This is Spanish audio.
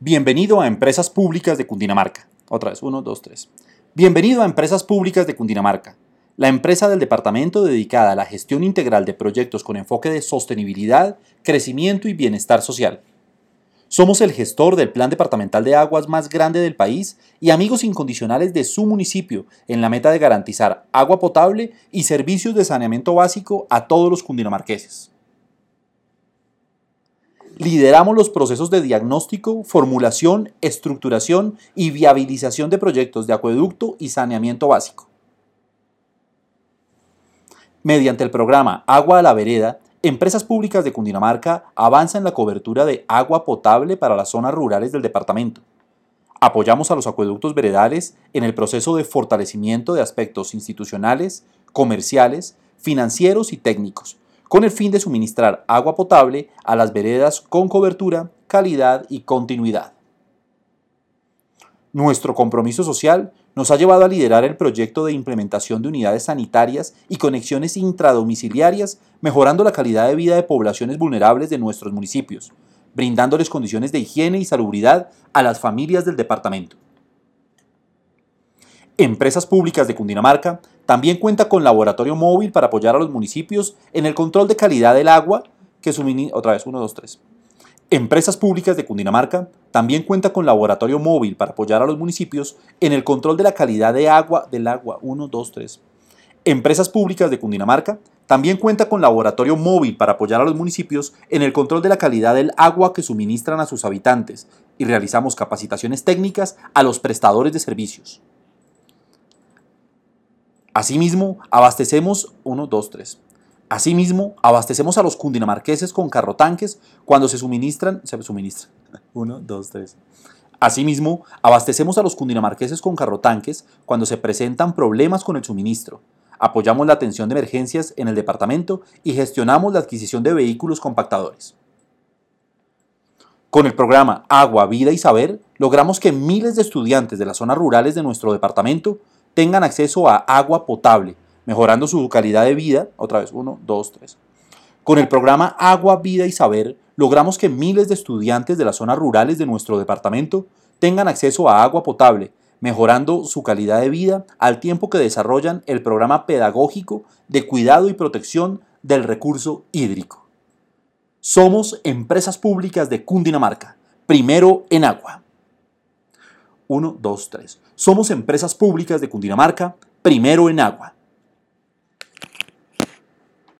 Bienvenido a Empresas Públicas de Cundinamarca. Otra vez, uno, dos, tres. Bienvenido a Empresas Públicas de Cundinamarca, la empresa del departamento dedicada a la gestión integral de proyectos con enfoque de sostenibilidad, crecimiento y bienestar social. Somos el gestor del plan departamental de aguas más grande del país y amigos incondicionales de su municipio en la meta de garantizar agua potable y servicios de saneamiento básico a todos los cundinamarqueses. Lideramos los procesos de diagnóstico, formulación, estructuración y viabilización de proyectos de acueducto y saneamiento básico. Mediante el programa Agua a la Vereda, Empresas Públicas de Cundinamarca avanza en la cobertura de agua potable para las zonas rurales del departamento. Apoyamos a los acueductos veredales en el proceso de fortalecimiento de aspectos institucionales, comerciales, financieros y técnicos, con el fin de suministrar agua potable a las veredas con cobertura, calidad y continuidad. Nuestro compromiso social nos ha llevado a liderar el proyecto de implementación de unidades sanitarias y conexiones intradomiciliarias, mejorando la calidad de vida de poblaciones vulnerables de nuestros municipios, brindándoles condiciones de higiene y salubridad a las familias del departamento. Empresas Públicas de Cundinamarca también cuenta con laboratorio móvil para apoyar a los municipios en el control de calidad del agua que suministra. Otra vez, 1, 2, 3. Empresas Públicas de Cundinamarca también cuenta con laboratorio móvil para apoyar a los municipios en el control de la calidad de agua del agua. 1, 2, 3. Empresas Públicas de Cundinamarca también cuenta con laboratorio móvil para apoyar a los municipios en el control de la calidad del agua que suministran a sus habitantes y realizamos capacitaciones técnicas a los prestadores de servicios. Asimismo, abastecemos 1, 2, 3. Asimismo, abastecemos a los cundinamarqueses con carrotanques cuando se suministran, se suministran. 1, 2, 3. Asimismo, abastecemos a los cundinamarqueses con carrotanques cuando se presentan problemas con el suministro. Apoyamos la atención de emergencias en el departamento y gestionamos la adquisición de vehículos compactadores. Con el programa Agua, Vida y Saber, logramos que miles de estudiantes de las zonas rurales de nuestro departamento tengan acceso a agua potable, mejorando su calidad de vida. Otra vez, uno, dos, tres. Con el programa Agua, Vida y Saber, logramos que miles de estudiantes de las zonas rurales de nuestro departamento tengan acceso a agua potable, mejorando su calidad de vida al tiempo que desarrollan el programa pedagógico de cuidado y protección del recurso hídrico. Somos empresas públicas de Cundinamarca, primero en agua. 1, 2, 3. Somos empresas públicas de Cundinamarca, primero en agua.